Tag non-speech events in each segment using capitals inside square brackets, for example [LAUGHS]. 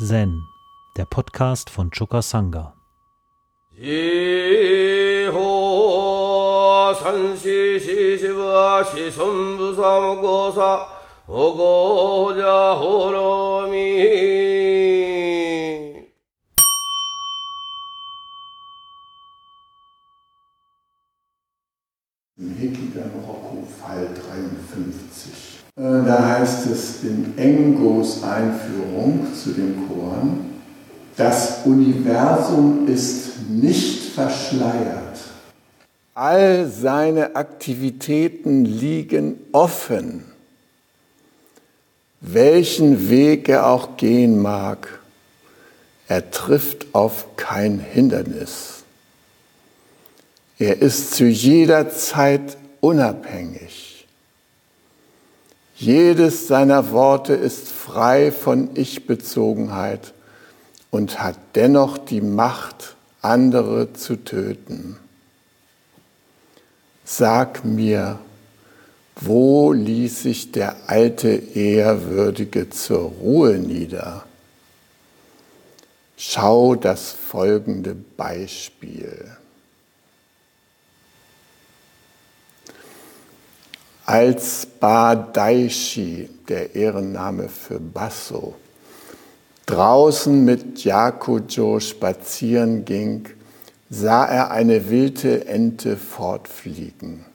Zen, der Podcast von Choka Sangha. 53. Äh, da heißt es in Engos Einführung zu dem Koran, das Universum ist nicht verschleiert. All seine Aktivitäten liegen offen. Welchen Weg er auch gehen mag, er trifft auf kein Hindernis. Er ist zu jeder Zeit unabhängig. Jedes seiner Worte ist frei von Ich-Bezogenheit und hat dennoch die Macht, andere zu töten. Sag mir, wo ließ sich der alte Ehrwürdige zur Ruhe nieder? Schau das folgende Beispiel. Als Badaishi, der Ehrenname für Basso, draußen mit Yakujo spazieren ging, sah er eine wilde Ente fortfliegen.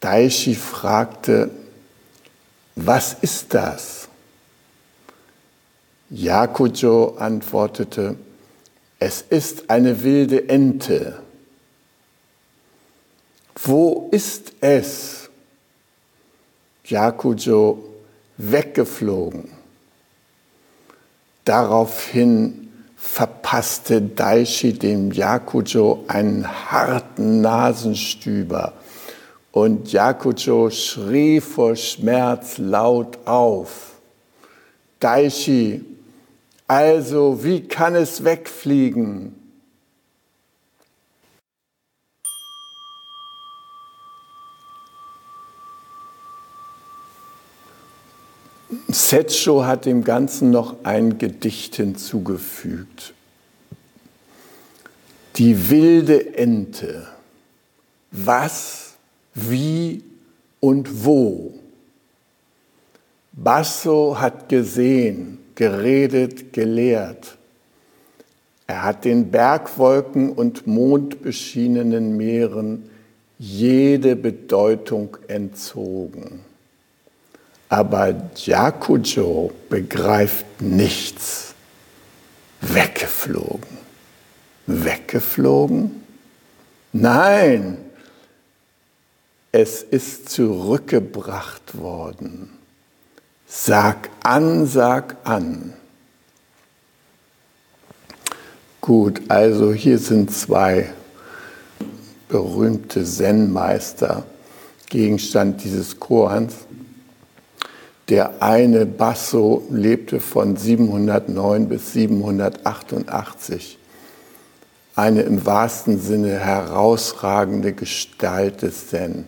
Daishi fragte, was ist das? Yakujo antwortete, es ist eine wilde Ente. Wo ist es? Yakujo weggeflogen. Daraufhin verpasste Daishi dem Yakujo einen harten Nasenstüber und Yakujo schrie vor Schmerz laut auf. Daishi, also wie kann es wegfliegen? Setscho hat dem Ganzen noch ein Gedicht hinzugefügt. Die wilde Ente. Was, wie und wo. Basso hat gesehen, geredet, gelehrt. Er hat den Bergwolken und mondbeschienenen Meeren jede Bedeutung entzogen. Aber Jakujo begreift nichts. Weggeflogen. Weggeflogen? Nein, es ist zurückgebracht worden. Sag an, sag an. Gut, also hier sind zwei berühmte Zen-Meister, Gegenstand dieses Korans. Der eine Basso lebte von 709 bis 788. Eine im wahrsten Sinne herausragende Gestalt des Zen.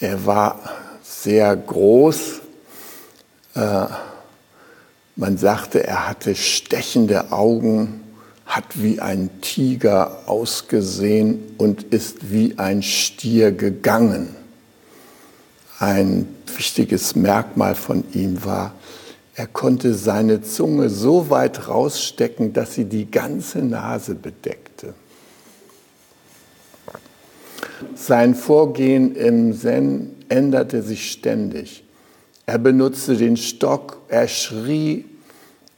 Er war sehr groß. Äh, man sagte, er hatte stechende Augen, hat wie ein Tiger ausgesehen und ist wie ein Stier gegangen. Ein wichtiges Merkmal von ihm war, er konnte seine Zunge so weit rausstecken, dass sie die ganze Nase bedeckte. Sein Vorgehen im Zen änderte sich ständig. Er benutzte den Stock, er schrie,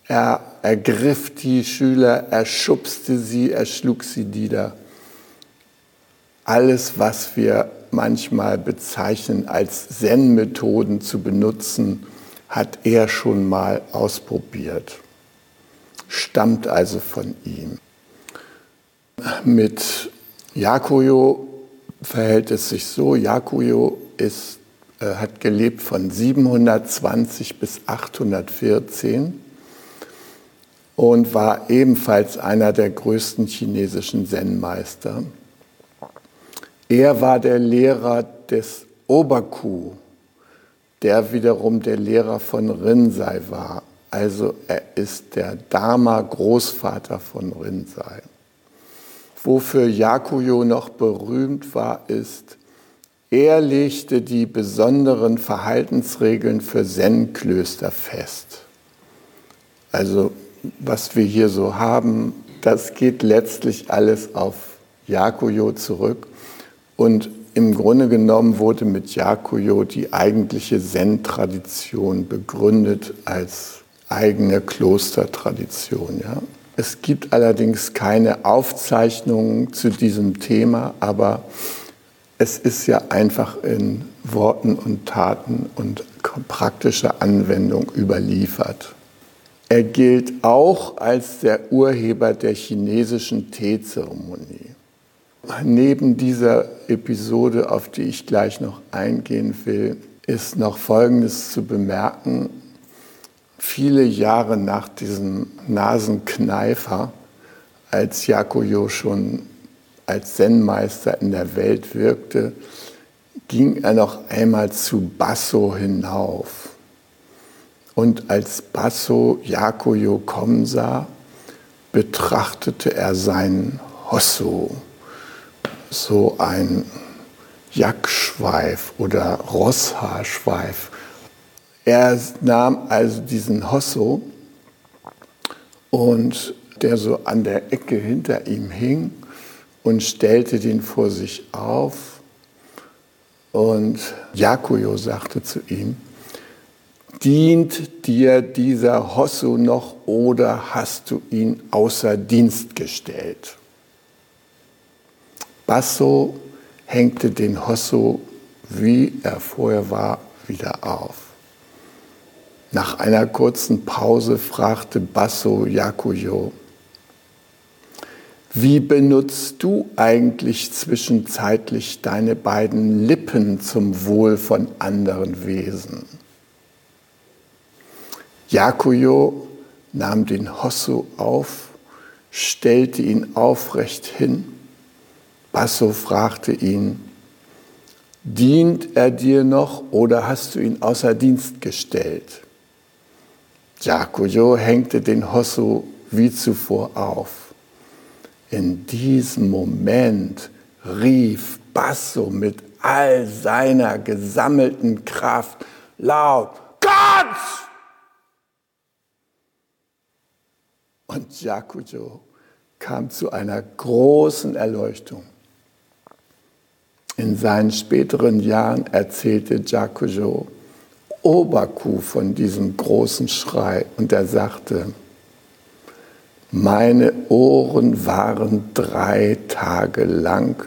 er ergriff die Schüler, er schubste sie, er schlug sie nieder. Alles, was wir manchmal bezeichnen als Zen-Methoden zu benutzen, hat er schon mal ausprobiert. Stammt also von ihm. Mit Yakuyo verhält es sich so, Yakuyo ist, äh, hat gelebt von 720 bis 814 und war ebenfalls einer der größten chinesischen Zen-Meister. Er war der Lehrer des Oberku, der wiederum der Lehrer von Rinzai war, Also er ist der Dharma-Großvater von Rinzai. Wofür Yakuyo noch berühmt war, ist, er legte die besonderen Verhaltensregeln für Zen-Klöster fest. Also was wir hier so haben, das geht letztlich alles auf Yakuyo zurück. Und im Grunde genommen wurde mit Yakuyo die eigentliche Zen-Tradition begründet als eigene Klostertradition. Ja. Es gibt allerdings keine Aufzeichnungen zu diesem Thema, aber es ist ja einfach in Worten und Taten und praktischer Anwendung überliefert. Er gilt auch als der Urheber der chinesischen Teezeremonie. Neben dieser Episode, auf die ich gleich noch eingehen will, ist noch Folgendes zu bemerken. Viele Jahre nach diesem Nasenkneifer, als Yakuyo schon als Zen-Meister in der Welt wirkte, ging er noch einmal zu Basso hinauf. Und als Basso Yakuyo kommen sah, betrachtete er seinen Hosso so ein Jackschweif oder Rosshaarschweif. Er nahm also diesen Hosso und der so an der Ecke hinter ihm hing und stellte den vor sich auf. Und Jakuyo sagte zu ihm, dient dir dieser Hosso noch oder hast du ihn außer Dienst gestellt? Basso hängte den Hosso, wie er vorher war, wieder auf. Nach einer kurzen Pause fragte Basso Yakuyo, wie benutzt du eigentlich zwischenzeitlich deine beiden Lippen zum Wohl von anderen Wesen? Yakuyo nahm den Hosso auf, stellte ihn aufrecht hin Basso fragte ihn, dient er dir noch oder hast du ihn außer Dienst gestellt? Jakujo hängte den Hosso wie zuvor auf. In diesem Moment rief Basso mit all seiner gesammelten Kraft laut, Gott! Und Jakujo kam zu einer großen Erleuchtung. In seinen späteren Jahren erzählte Jakujo Obaku von diesem großen Schrei und er sagte, meine Ohren waren drei Tage lang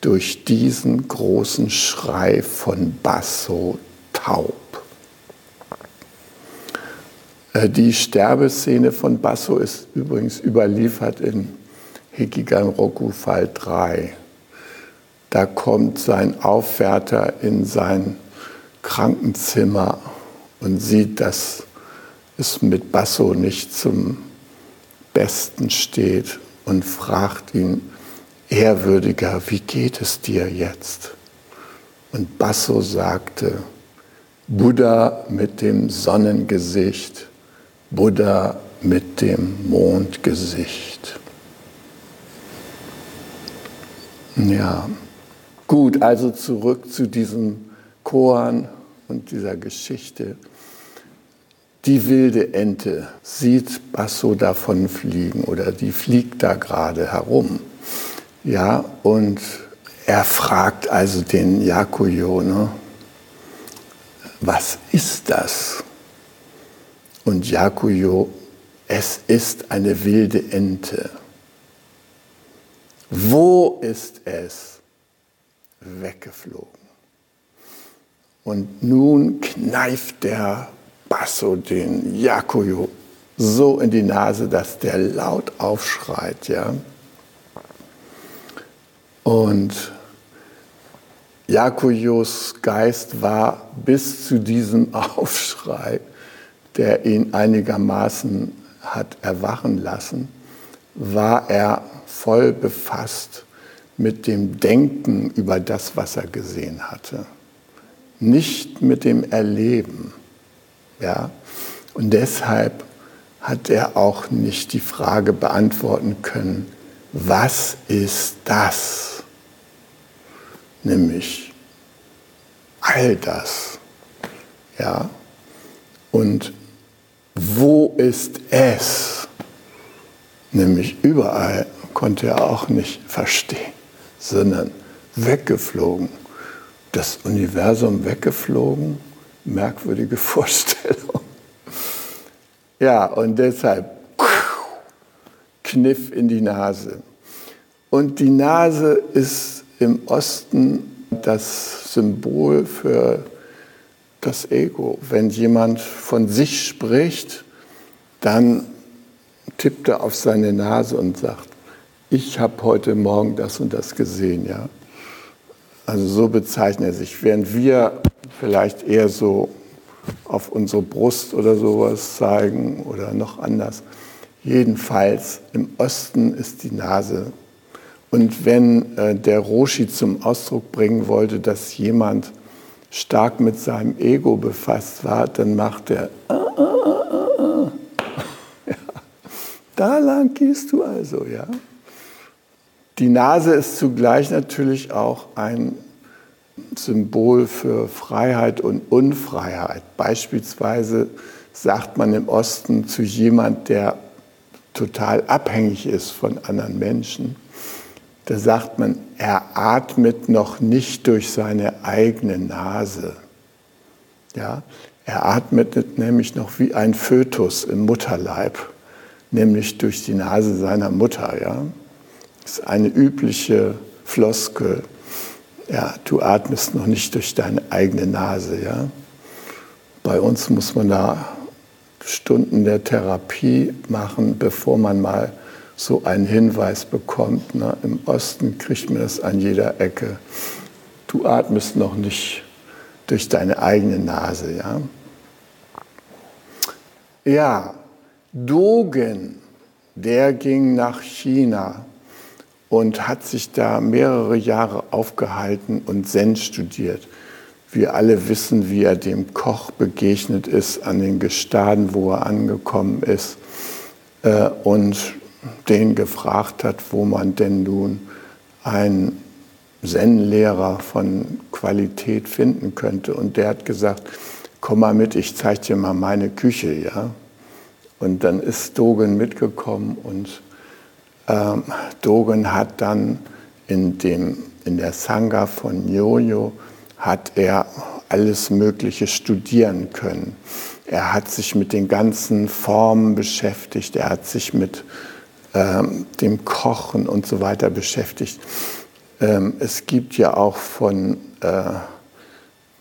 durch diesen großen Schrei von Basso taub. Äh, die Sterbeszene von Basso ist übrigens überliefert in Hikigan Roku Fall 3. Da kommt sein Aufwärter in sein Krankenzimmer und sieht, dass es mit Basso nicht zum Besten steht und fragt ihn, Ehrwürdiger, wie geht es dir jetzt? Und Basso sagte, Buddha mit dem Sonnengesicht, Buddha mit dem Mondgesicht. Ja, Gut, also zurück zu diesem Koan und dieser Geschichte. Die wilde Ente sieht Basso davon fliegen oder die fliegt da gerade herum. Ja, und er fragt also den Yakuyo, ne, was ist das? Und Yakuyo, es ist eine wilde Ente. Wo ist es? Weggeflogen. Und nun kneift der Basso den Yakuyo so in die Nase, dass der laut aufschreit, ja. Und Yakuyos Geist war bis zu diesem [LAUGHS] Aufschrei, der ihn einigermaßen hat erwachen lassen, war er voll befasst mit dem Denken über das, was er gesehen hatte, nicht mit dem Erleben. Ja? Und deshalb hat er auch nicht die Frage beantworten können, was ist das? Nämlich all das. Ja? Und wo ist es? Nämlich überall konnte er auch nicht verstehen, sondern weggeflogen. Das Universum weggeflogen, merkwürdige [LAUGHS] Vorstellung. Ja, und deshalb Kniff in die Nase. Und die Nase ist im Osten das Symbol für das Ego. Wenn jemand von sich spricht, dann tippt er auf seine Nase und sagt, ich habe heute Morgen das und das gesehen. Ja? Also so bezeichnet er sich. Während wir vielleicht eher so auf unsere Brust oder sowas zeigen oder noch anders. Jedenfalls im Osten ist die Nase. Und wenn äh, der Roshi zum Ausdruck bringen wollte, dass jemand stark mit seinem Ego befasst war, dann macht er, ah, ah, [LAUGHS] ja, da lang gehst du also, ja. Die Nase ist zugleich natürlich auch ein Symbol für Freiheit und Unfreiheit. Beispielsweise sagt man im Osten zu jemand, der total abhängig ist von anderen Menschen, da sagt man, er atmet noch nicht durch seine eigene Nase. Ja, er atmet nämlich noch wie ein Fötus im Mutterleib, nämlich durch die Nase seiner Mutter. Ja, das ist eine übliche Floskel. Ja, du atmest noch nicht durch deine eigene Nase. Ja, bei uns muss man da Stunden der Therapie machen, bevor man mal so einen Hinweis bekommt. Ne? Im Osten kriegt man das an jeder Ecke. Du atmest noch nicht durch deine eigene Nase. Ja, ja Dogen, der ging nach China und hat sich da mehrere Jahre aufgehalten und Zen studiert. Wir alle wissen, wie er dem Koch begegnet ist an den Gestaden, wo er angekommen ist. Äh, und den gefragt hat, wo man denn nun einen Zen-Lehrer von Qualität finden könnte. Und der hat gesagt, komm mal mit, ich zeige dir mal meine Küche. Ja? Und dann ist Dogen mitgekommen und ähm, Dogen hat dann in, dem, in der Sangha von Jojo hat er alles Mögliche studieren können. Er hat sich mit den ganzen Formen beschäftigt, er hat sich mit ähm, dem Kochen und so weiter beschäftigt. Ähm, es gibt ja auch von äh,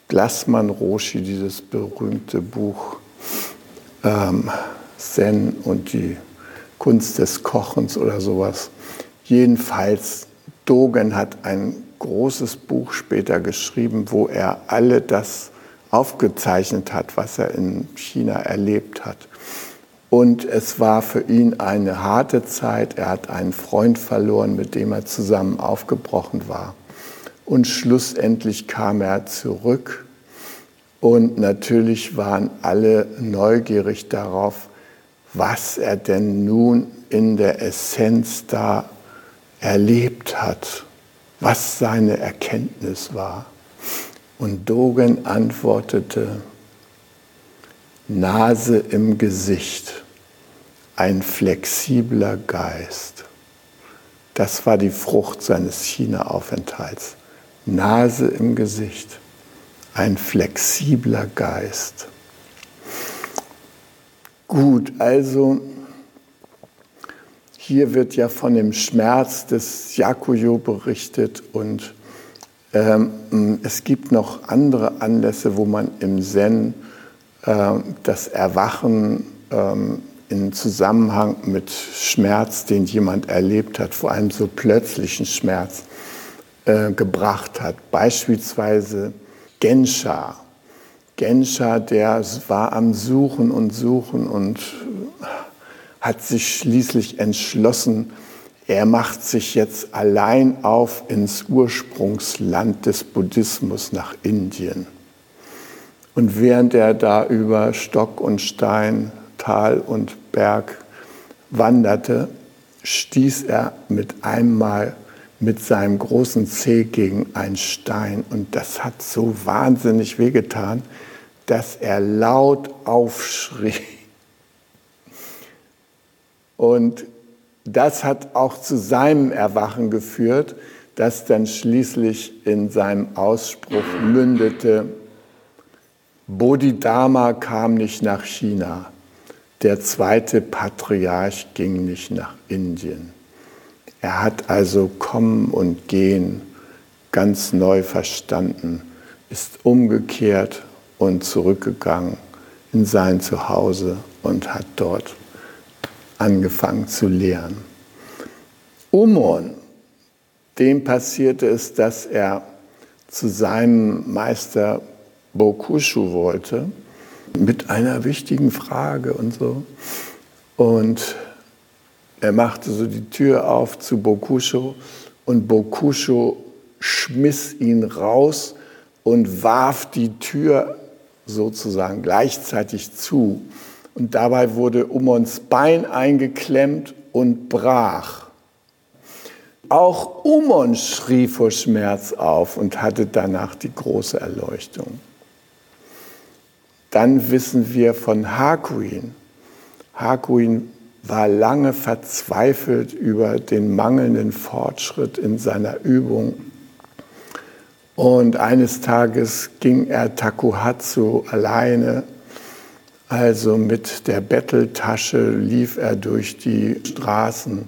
Glassmann Roshi dieses berühmte Buch ähm, Zen und die Kunst des Kochens oder sowas. Jedenfalls, Dogen hat ein großes Buch später geschrieben, wo er alle das aufgezeichnet hat, was er in China erlebt hat. Und es war für ihn eine harte Zeit. Er hat einen Freund verloren, mit dem er zusammen aufgebrochen war. Und schlussendlich kam er zurück. Und natürlich waren alle neugierig darauf, was er denn nun in der Essenz da erlebt hat, was seine Erkenntnis war. Und Dogen antwortete, Nase im Gesicht, ein flexibler Geist. Das war die Frucht seines China-Aufenthalts. Nase im Gesicht, ein flexibler Geist. Gut, also hier wird ja von dem Schmerz des Yakuyo berichtet und ähm, es gibt noch andere Anlässe, wo man im Zen äh, das Erwachen ähm, in Zusammenhang mit Schmerz, den jemand erlebt hat, vor allem so plötzlichen Schmerz, äh, gebracht hat. Beispielsweise Gensha. Gensha, der war am Suchen und Suchen und hat sich schließlich entschlossen, er macht sich jetzt allein auf ins Ursprungsland des Buddhismus nach Indien. Und während er da über Stock und Stein, Tal und Berg wanderte, stieß er mit einmal mit seinem großen Zeh gegen einen Stein und das hat so wahnsinnig wehgetan, dass er laut aufschrie. Und das hat auch zu seinem Erwachen geführt, das dann schließlich in seinem Ausspruch mündete, Bodhidharma kam nicht nach China, der zweite Patriarch ging nicht nach Indien. Er hat also Kommen und Gehen ganz neu verstanden, ist umgekehrt und zurückgegangen in sein Zuhause und hat dort angefangen zu lehren. Umon, dem passierte es, dass er zu seinem Meister Bokushu wollte, mit einer wichtigen Frage und so. Und er machte so die Tür auf zu Bokusho und Bokusho schmiss ihn raus und warf die Tür sozusagen gleichzeitig zu. Und dabei wurde Umons Bein eingeklemmt und brach. Auch Umon schrie vor Schmerz auf und hatte danach die große Erleuchtung. Dann wissen wir von Hakuin. Hakuin war lange verzweifelt über den mangelnden Fortschritt in seiner Übung. Und eines Tages ging er Takuhatsu alleine, also mit der Betteltasche lief er durch die Straßen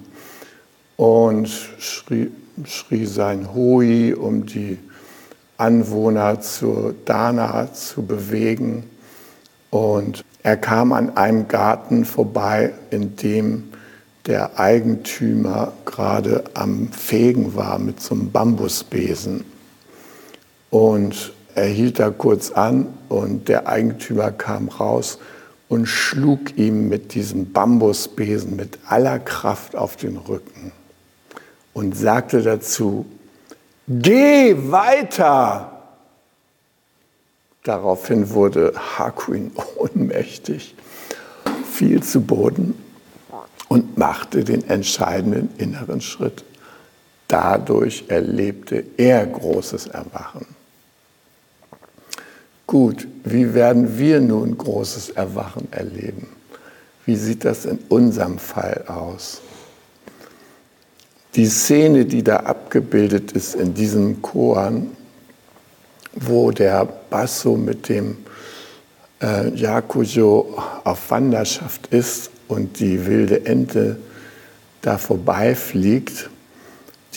und schrie, schrie sein Hui, um die Anwohner zur Dana zu bewegen. Und er kam an einem Garten vorbei, in dem der Eigentümer gerade am Fegen war mit so einem Bambusbesen. Und er hielt da kurz an und der Eigentümer kam raus und schlug ihm mit diesem Bambusbesen mit aller Kraft auf den Rücken und sagte dazu, geh weiter. Daraufhin wurde Hakuin [LAUGHS] ohnmächtig, fiel zu Boden und machte den entscheidenden inneren Schritt. Dadurch erlebte er großes Erwachen. Gut, wie werden wir nun großes Erwachen erleben? Wie sieht das in unserem Fall aus? Die Szene, die da abgebildet ist in diesem Koan, wo der Basso mit dem äh, Yakujo auf Wanderschaft ist und die wilde Ente da vorbeifliegt,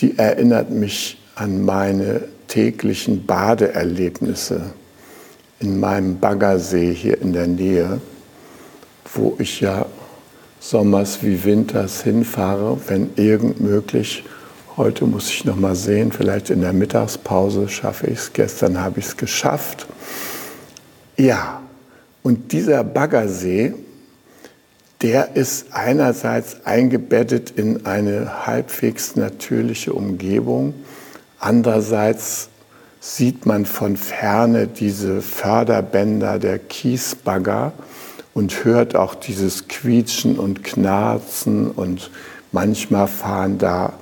die erinnert mich an meine täglichen Badeerlebnisse in meinem Baggersee hier in der Nähe, wo ich ja sommers wie winters hinfahre, wenn irgend möglich Heute muss ich noch mal sehen, vielleicht in der Mittagspause schaffe ich es. Gestern habe ich es geschafft. Ja, und dieser Baggersee, der ist einerseits eingebettet in eine halbwegs natürliche Umgebung, andererseits sieht man von ferne diese Förderbänder der Kiesbagger und hört auch dieses Quietschen und Knarzen und manchmal fahren da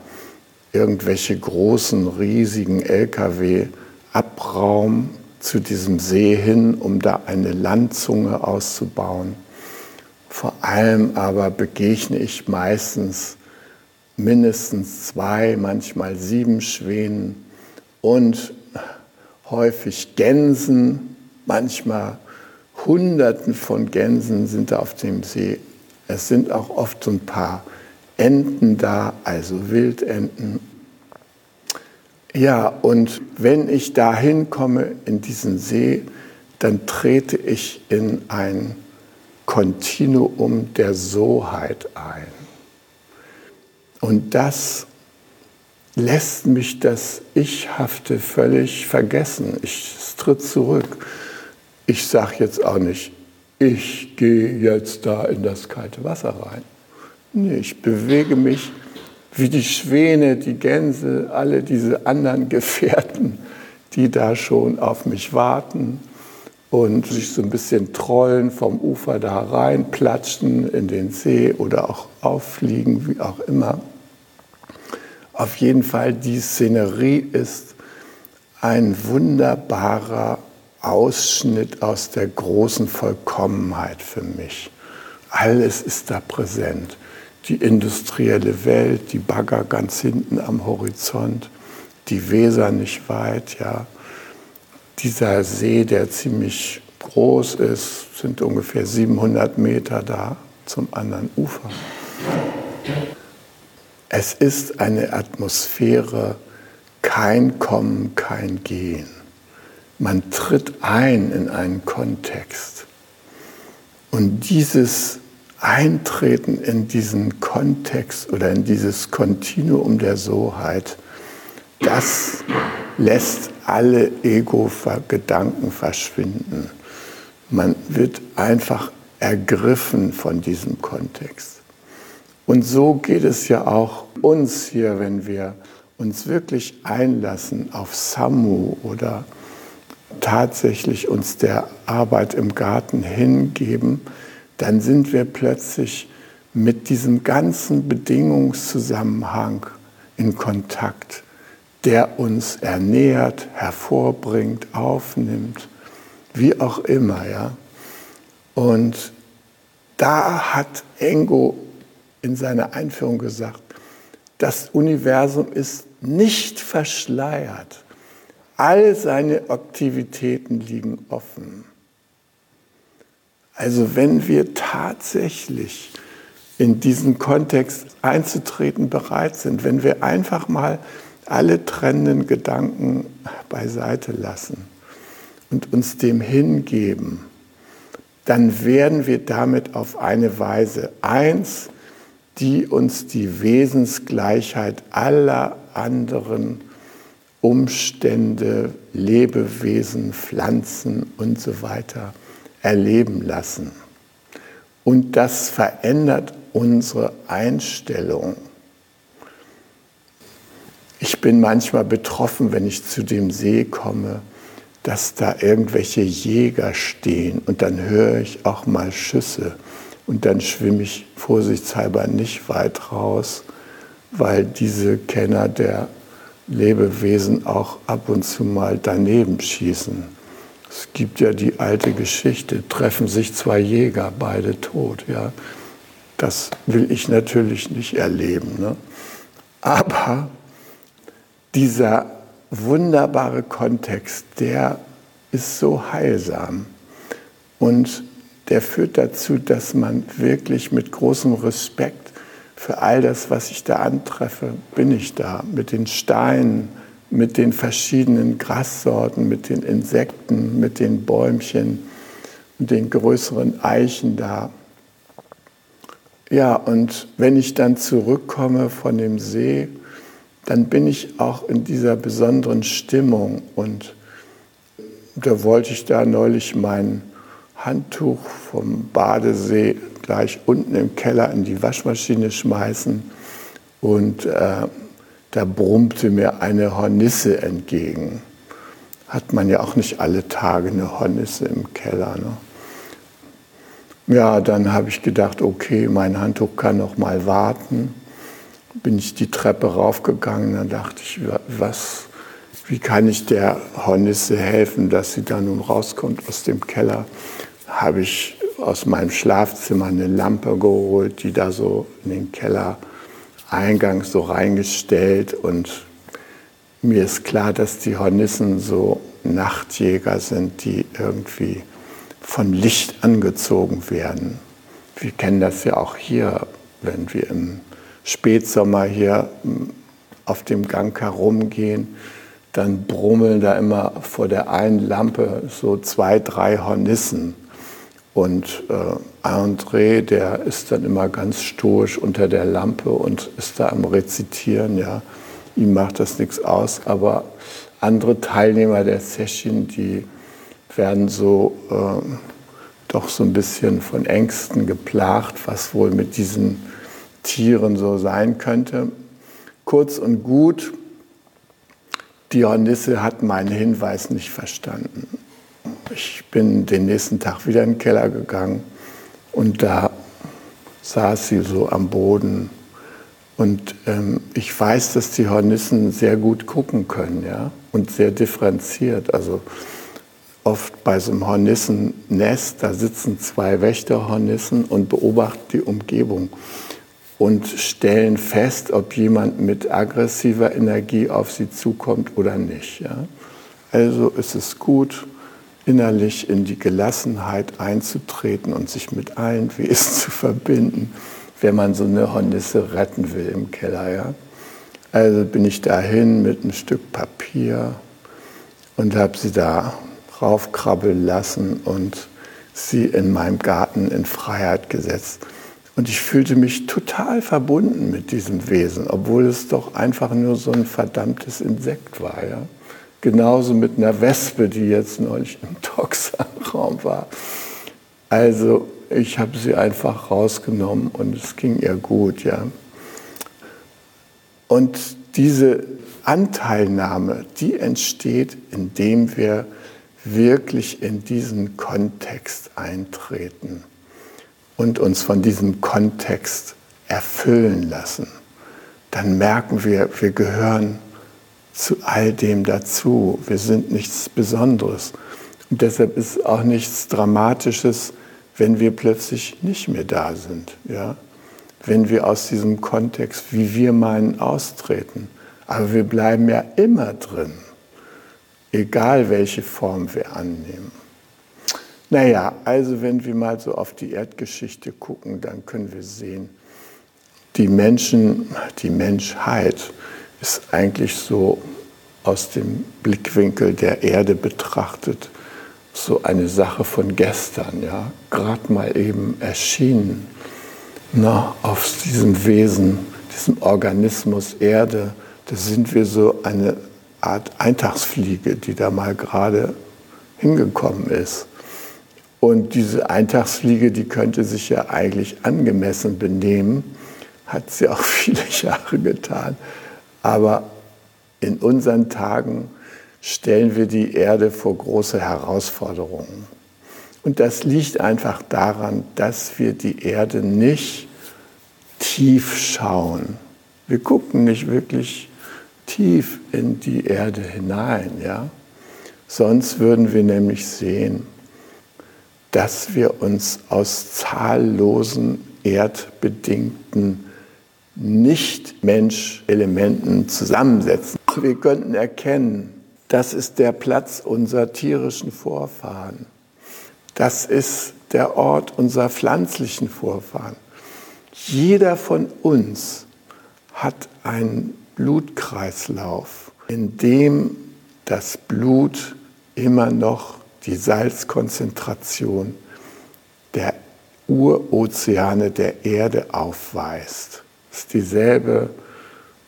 irgendwelche großen, riesigen Lkw Abraum zu diesem See hin, um da eine Landzunge auszubauen. Vor allem aber begegne ich meistens mindestens zwei, manchmal sieben Schwänen und häufig Gänsen, manchmal Hunderten von Gänsen sind da auf dem See. Es sind auch oft so ein paar Enten da, also Wildenten. Ja, und wenn ich da hinkomme in diesen See, dann trete ich in ein Kontinuum der Soheit ein. Und das lässt mich das Ichhafte völlig vergessen. Ich tritt zurück. Ich sage jetzt auch nicht, ich gehe jetzt da in das kalte Wasser rein. Nee, ich bewege mich wie die Schwäne, die Gänse, alle diese anderen [LAUGHS] Gefährten, die da schon auf mich warten. und sich so ein bisschen trollen vom Ufer da rein, platschen in den See oder auch auffliegen, wie auch immer. Auf jeden Fall, die Szenerie ist ein wunderbarer Ausschnitt aus der großen Vollkommenheit für mich. Alles ist da präsent. Die industrielle Welt, die Bagger ganz hinten am Horizont, die Weser nicht weit, ja. Dieser See, der ziemlich groß ist, sind ungefähr 700 Meter da zum anderen Ufer. Es ist eine Atmosphäre, kein Kommen, kein Gehen. Man tritt ein in einen Kontext. Und dieses Eintreten in diesen Kontext oder in dieses Kontinuum der Soheit, das lässt alle Ego-Gedanken verschwinden. Man wird einfach ergriffen von diesem Kontext. Und so geht es ja auch uns hier, wenn wir uns wirklich einlassen auf Samu oder tatsächlich uns der Arbeit im Garten hingeben, dann sind wir plötzlich mit diesem ganzen Bedingungszusammenhang in Kontakt, der uns ernährt, hervorbringt, aufnimmt, wie auch immer, ja. Und da hat Engo in seiner Einführung gesagt, das Universum ist nicht verschleiert. All seine Aktivitäten liegen offen. Also wenn wir tatsächlich in diesen Kontext einzutreten bereit sind, wenn wir einfach mal alle trennenden Gedanken beiseite lassen und uns dem hingeben, dann werden wir damit auf eine Weise eins, die uns die Wesensgleichheit aller anderen Umstände, Lebewesen, Pflanzen und so weiter erleben lassen. Und das verändert unsere Einstellung. Ich bin manchmal betroffen, wenn ich zu dem See komme, dass da irgendwelche Jäger stehen und dann höre ich auch mal Schüsse und dann schwimme ich vorsichtshalber nicht weit raus, weil diese Kenner der Lebewesen auch ab und zu mal daneben schießen. Es gibt ja die alte Geschichte, treffen sich zwei Jäger, beide tot. Ja. Das will ich natürlich nicht erleben. Ne? Aber dieser wunderbare Kontext, der ist so heilsam. Und der führt dazu, dass man wirklich mit großem Respekt für all das, was ich da antreffe, bin ich da. Mit den Steinen, mit den verschiedenen Grassorten, mit den Insekten, mit den Bäumchen und den größeren Eichen da. Ja, und wenn ich dann zurückkomme von dem See, dann bin ich auch in dieser besonderen Stimmung. Und da wollte ich da neulich meinen Handtuch vom Badesee gleich unten im Keller in die Waschmaschine schmeißen und äh, da brummte mir eine Hornisse entgegen. Hat man ja auch nicht alle Tage eine Hornisse im Keller. Ne? Ja, dann habe ich gedacht, okay, mein Handtuch kann noch mal warten. Bin ich die Treppe raufgegangen, dann dachte ich, was, wie kann ich der Hornisse helfen, dass sie da nun rauskommt aus dem Keller? Habe ich aus meinem Schlafzimmer eine Lampe geholt, die da so in den Kellereingang so reingestellt und mir ist klar, dass die Hornissen so Nachtjäger sind, die irgendwie von Licht angezogen werden. Wir kennen das ja auch hier, wenn wir im Spätsommer hier hm, auf dem Gang herumgehen, dann brummeln da immer vor der einen Lampe so zwei, drei Hornissen. Und äh, André, der ist dann immer ganz stoisch unter der Lampe und ist da am Rezitieren. Ja. Ihm macht das nichts aus, aber andere Teilnehmer der Session, die werden so äh, doch so ein bisschen von Ängsten geplagt, was wohl mit diesen Tieren so sein könnte. Kurz und gut, die Hornisse hat meinen Hinweis nicht verstanden. Ich bin den nächsten Tag wieder in den Keller gegangen und da saß sie so am Boden. Und ähm, ich weiß, dass die Hornissen sehr gut gucken können, ja, und sehr differenziert. Also oft bei so einem Hornissennest, da sitzen zwei Wächterhornissen und beobachten die Umgebung und stellen fest, ob jemand mit aggressiver Energie auf sie zukommt oder nicht. Ja. Also ist es gut, innerlich in die Gelassenheit einzutreten und sich mit allen Wesen zu verbinden, wenn man so eine Hornisse retten will im Keller. Ja? Also bin ich dahin mit einem Stück Papier und habe sie da raufkrabbeln lassen und sie in meinem Garten in Freiheit gesetzt. Und ich fühlte mich total verbunden mit diesem Wesen, obwohl es doch einfach nur so ein verdammtes Insekt war. Ja? Genauso mit einer Wespe, die jetzt neulich im Toxanraum war. Also ich habe sie einfach rausgenommen und es ging ihr gut, ja. Und diese Anteilnahme, die entsteht, indem wir wirklich in diesen Kontext eintreten und uns von diesem Kontext erfüllen lassen. Dann merken wir, wir gehören zu all dem dazu. Wir sind nichts Besonderes. Und deshalb ist auch nichts Dramatisches, wenn wir plötzlich nicht mehr da sind. Ja? Wenn wir aus diesem Kontext, wie wir meinen, austreten. Aber wir bleiben ja immer drin, egal welche Form wir annehmen. Naja, also wenn wir mal so auf die Erdgeschichte gucken, dann können wir sehen, die Menschen, die Menschheit, ist eigentlich so aus dem Blickwinkel der Erde betrachtet so eine Sache von gestern, ja, gerade mal eben erschienen, na, auf diesem Wesen, diesem Organismus Erde, da sind wir so eine Art Eintagsfliege, die da mal gerade hingekommen ist. Und diese Eintagsfliege, die könnte sich ja eigentlich angemessen benehmen, hat sie auch [LAUGHS] viele Jahre getan. Aber in unseren Tagen stellen wir die Erde vor große Herausforderungen. Und das liegt einfach daran, dass wir die Erde nicht tief schauen. Wir gucken nicht wirklich tief in die Erde hinein, ja? Sonst würden wir nämlich sehen, dass wir uns aus zahllosen erdbedingten nicht-Mensch-Elementen zusammensetzen. Wir könnten erkennen, das ist der Platz unserer tierischen Vorfahren. Das ist der Ort unserer pflanzlichen Vorfahren. Jeder von uns hat einen Blutkreislauf, in dem das Blut immer noch die Salzkonzentration der Urozeane der Erde aufweist. Ist dieselbe,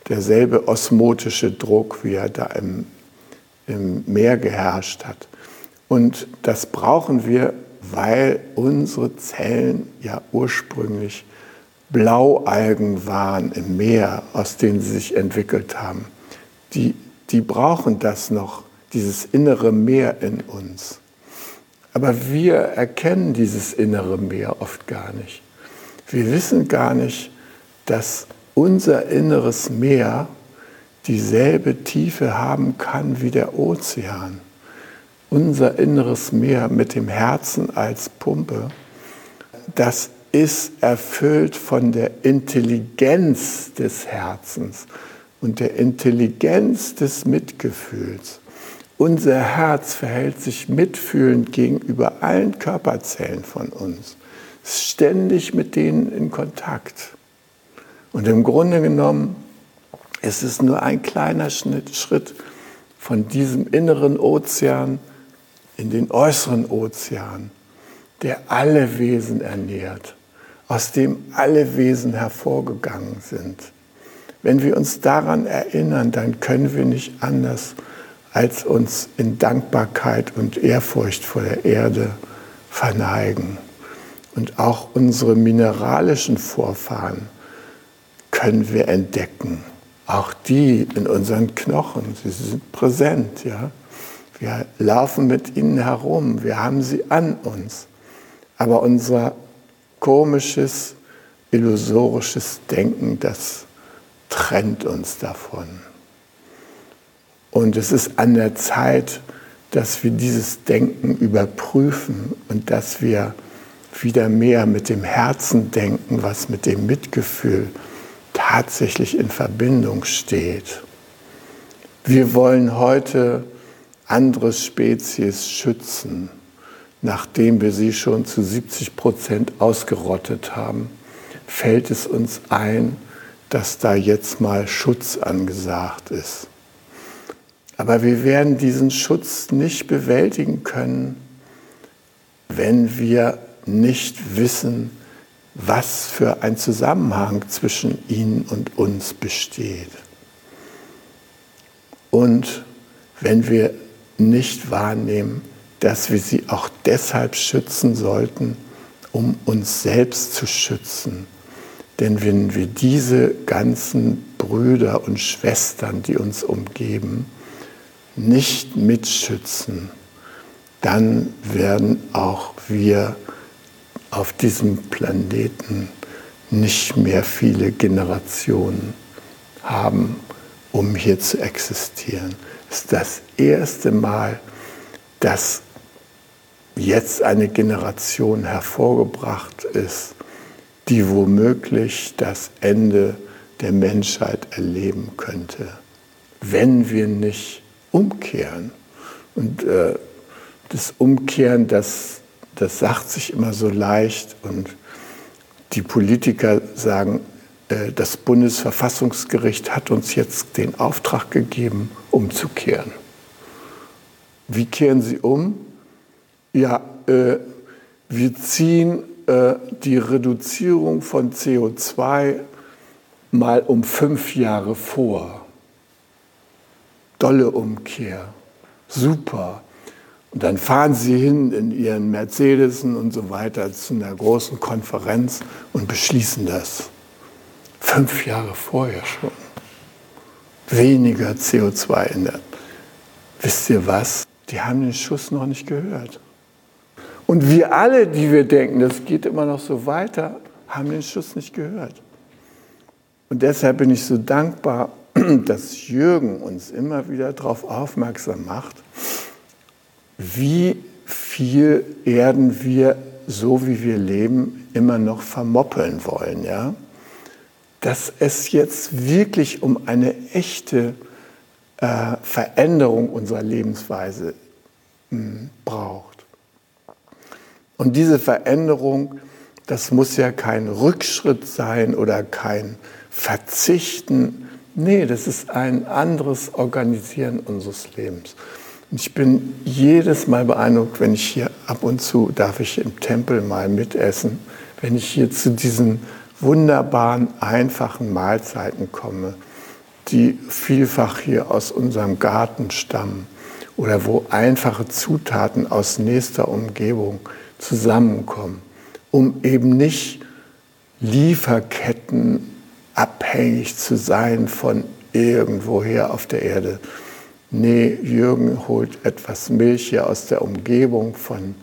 derselbe osmotische Druck, wie er da im, im Meer geherrscht hat. Und das brauchen wir, weil unsere Zellen ja ursprünglich Blaualgen waren im Meer, aus denen sie sich entwickelt haben. Die, die brauchen das noch, dieses innere Meer in uns. Aber wir erkennen dieses innere Meer oft gar nicht. Wir wissen gar nicht, dass unser inneres Meer dieselbe Tiefe haben kann wie der Ozean. Unser inneres Meer mit dem Herzen als Pumpe, das ist erfüllt von der Intelligenz des Herzens und der Intelligenz des Mitgefühls. Unser Herz verhält sich mitfühlend gegenüber allen Körperzellen von uns, ständig mit denen in Kontakt. Und im Grunde genommen ist es nur ein kleiner Schritt von diesem inneren Ozean in den äußeren Ozean, der alle Wesen ernährt, aus dem alle Wesen hervorgegangen sind. Wenn wir uns daran erinnern, dann können wir nicht anders, als uns in Dankbarkeit und Ehrfurcht vor der Erde verneigen. Und auch unsere mineralischen Vorfahren können wir entdecken. Auch die in unseren Knochen, sie sind präsent. Ja? Wir laufen mit ihnen herum, wir haben sie an uns. Aber unser komisches, illusorisches Denken, das trennt uns davon. Und es ist an der Zeit, dass wir dieses Denken überprüfen und dass wir wieder mehr mit dem Herzen denken, was mit dem Mitgefühl tatsächlich in Verbindung steht. Wir wollen heute andere Spezies schützen, nachdem wir sie schon zu 70 Prozent ausgerottet haben, fällt es uns ein, dass da jetzt mal Schutz angesagt ist. Aber wir werden diesen Schutz nicht bewältigen können, wenn wir nicht wissen, was für ein Zusammenhang zwischen ihnen und uns besteht. Und wenn wir nicht wahrnehmen, dass wir sie auch deshalb schützen sollten, um uns selbst zu schützen. Denn wenn wir diese ganzen Brüder und Schwestern, die uns umgeben, nicht mitschützen, dann werden auch wir auf diesem Planeten nicht mehr viele Generationen haben, um hier zu existieren. Es ist das erste Mal, dass jetzt eine Generation hervorgebracht ist, die womöglich das Ende der Menschheit erleben könnte, wenn wir nicht umkehren. Und äh, das Umkehren, das, das sagt sich immer so leicht und die Politiker sagen, äh, das Bundesverfassungsgericht hat uns jetzt den Auftrag gegeben, umzukehren. Wie kehren Sie um? Ja, äh, wir ziehen äh, die Reduzierung von CO2 mal um fünf Jahre vor. Dolle Umkehr, super. Und dann fahren sie hin in ihren Mercedesen und so weiter zu einer großen Konferenz und beschließen das. Fünf Jahre vorher schon. Weniger CO2 in der. Wisst ihr was? Die haben den Schuss noch nicht gehört. Und wir alle, die wir denken, das geht immer noch so weiter, haben den Schuss nicht gehört. Und deshalb bin ich so dankbar, [CLEARS THROAT] dass Jürgen uns immer wieder darauf aufmerksam macht, wie viel Erden wir, so wie wir leben, immer noch vermoppeln wollen. Ja? Dass es jetzt wirklich um eine echte äh, Veränderung unserer Lebensweise mh, hm, braucht. Und diese Veränderung, das muss ja kein Rückschritt sein oder kein Verzichten. Nee, das ist ein anderes Organisieren unseres Lebens. Ich bin jedes Mal beeindruckt, wenn ich hier ab und zu, darf ich im Tempel mal mitessen, wenn ich hier zu diesen wunderbaren, einfachen Mahlzeiten komme, die vielfach hier aus unserem Garten stammen oder wo einfache Zutaten aus nächster Umgebung zusammenkommen, um eben nicht Lieferketten abhängig zu sein von irgendwoher auf der Erde. Nee, Jürgen holt etwas Milch hier aus der Umgebung von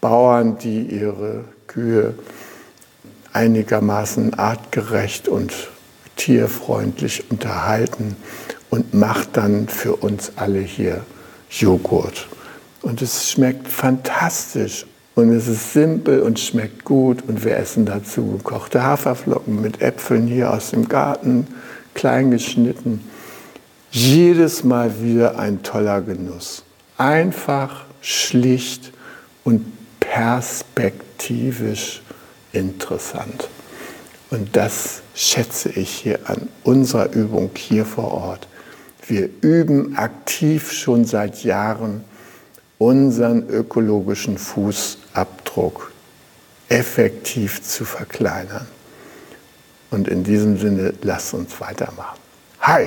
Bauern, die ihre Kühe einigermaßen artgerecht und tierfreundlich unterhalten und macht dann für uns alle hier Joghurt. Und es schmeckt fantastisch und es ist simpel und schmeckt gut und wir essen dazu gekochte Haferflocken mit Äpfeln hier aus dem Garten, klein geschnitten. Jedes Mal wieder ein toller Genuss. Einfach, schlicht und perspektivisch interessant. Und das schätze ich hier an unserer Übung hier vor Ort. Wir üben aktiv schon seit Jahren unseren ökologischen Fußabdruck effektiv zu verkleinern. Und in diesem Sinne, lasst uns weitermachen. Hi!